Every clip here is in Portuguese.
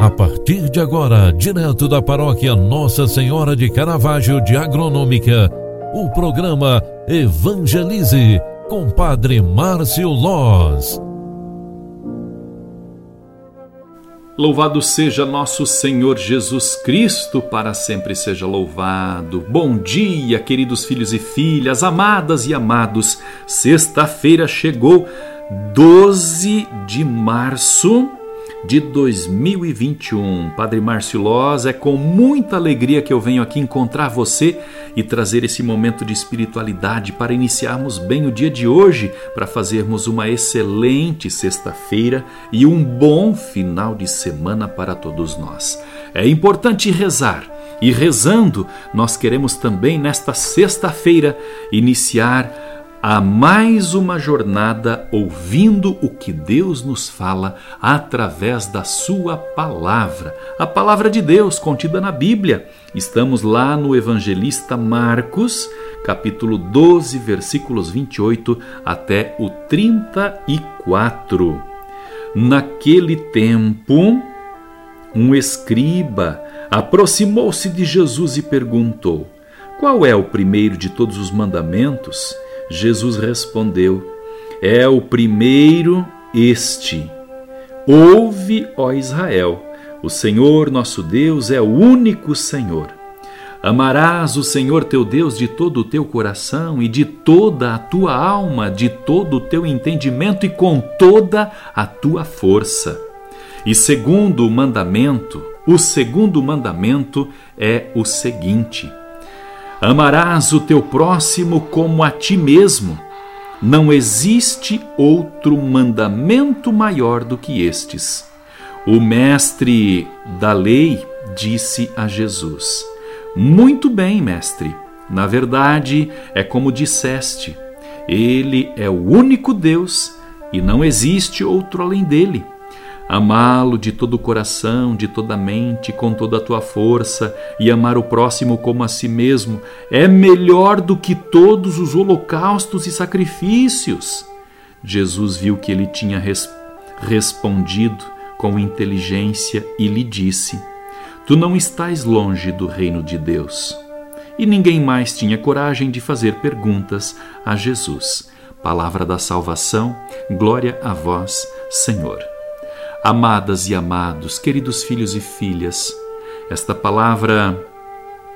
A partir de agora, direto da paróquia Nossa Senhora de Caravaggio de Agronômica, o programa Evangelize com Padre Márcio Loz. Louvado seja nosso Senhor Jesus Cristo, para sempre seja louvado. Bom dia, queridos filhos e filhas, amadas e amados. Sexta-feira chegou, 12 de março de 2021. Padre Márcio Loz, é com muita alegria que eu venho aqui encontrar você e trazer esse momento de espiritualidade para iniciarmos bem o dia de hoje, para fazermos uma excelente sexta-feira e um bom final de semana para todos nós. É importante rezar. E rezando, nós queremos também nesta sexta-feira iniciar a mais uma jornada ouvindo o que Deus nos fala através da Sua palavra, a palavra de Deus contida na Bíblia. Estamos lá no Evangelista Marcos, capítulo 12, versículos 28 até o 34. Naquele tempo, um escriba aproximou-se de Jesus e perguntou: Qual é o primeiro de todos os mandamentos? Jesus respondeu: É o primeiro este. Ouve, ó Israel, o Senhor nosso Deus é o único Senhor. Amarás o Senhor teu Deus de todo o teu coração e de toda a tua alma, de todo o teu entendimento e com toda a tua força. E segundo o mandamento, o segundo mandamento é o seguinte: Amarás o teu próximo como a ti mesmo. Não existe outro mandamento maior do que estes. O mestre da lei disse a Jesus: Muito bem, mestre. Na verdade, é como disseste: Ele é o único Deus e não existe outro além dele amá-lo de todo o coração, de toda a mente, com toda a tua força e amar o próximo como a si mesmo é melhor do que todos os holocaustos e sacrifícios. Jesus viu que ele tinha res respondido com inteligência e lhe disse: Tu não estás longe do reino de Deus. E ninguém mais tinha coragem de fazer perguntas a Jesus. Palavra da salvação, glória a vós, Senhor. Amadas e amados, queridos filhos e filhas, esta palavra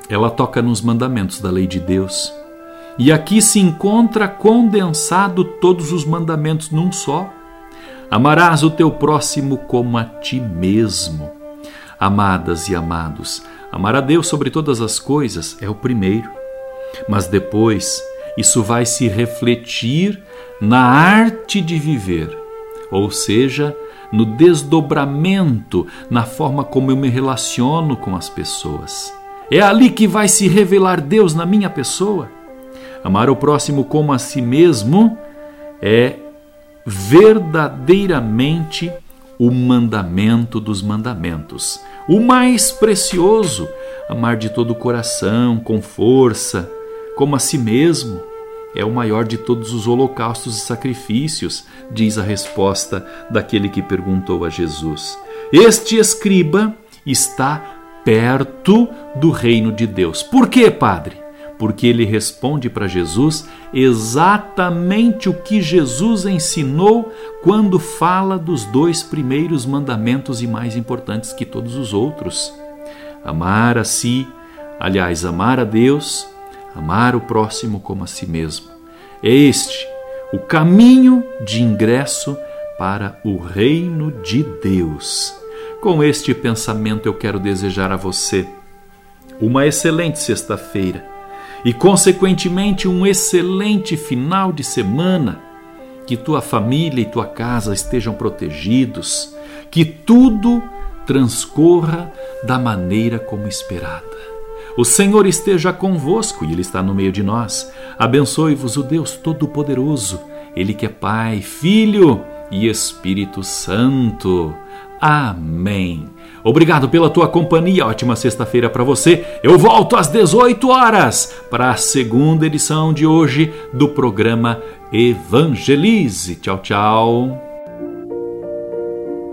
ela toca nos mandamentos da lei de Deus. E aqui se encontra condensado todos os mandamentos num só. Amarás o teu próximo como a ti mesmo. Amadas e amados, amar a Deus sobre todas as coisas é o primeiro. Mas depois, isso vai se refletir na arte de viver, ou seja, no desdobramento, na forma como eu me relaciono com as pessoas. É ali que vai se revelar Deus na minha pessoa. Amar o próximo como a si mesmo é verdadeiramente o mandamento dos mandamentos. O mais precioso, amar de todo o coração, com força, como a si mesmo é o maior de todos os holocaustos e sacrifícios, diz a resposta daquele que perguntou a Jesus. Este escriba está perto do reino de Deus. Por quê, Padre? Porque ele responde para Jesus exatamente o que Jesus ensinou quando fala dos dois primeiros mandamentos e mais importantes que todos os outros: amar a si, aliás, amar a Deus amar o próximo como a si mesmo. É este o caminho de ingresso para o reino de Deus. Com este pensamento, eu quero desejar a você uma excelente sexta-feira e, consequentemente, um excelente final de semana. Que tua família e tua casa estejam protegidos, que tudo transcorra da maneira como esperada. O Senhor esteja convosco e Ele está no meio de nós. Abençoe-vos o Deus Todo-Poderoso, Ele que é Pai, Filho e Espírito Santo. Amém. Obrigado pela tua companhia. Ótima sexta-feira para você. Eu volto às 18 horas para a segunda edição de hoje do programa Evangelize. Tchau, tchau.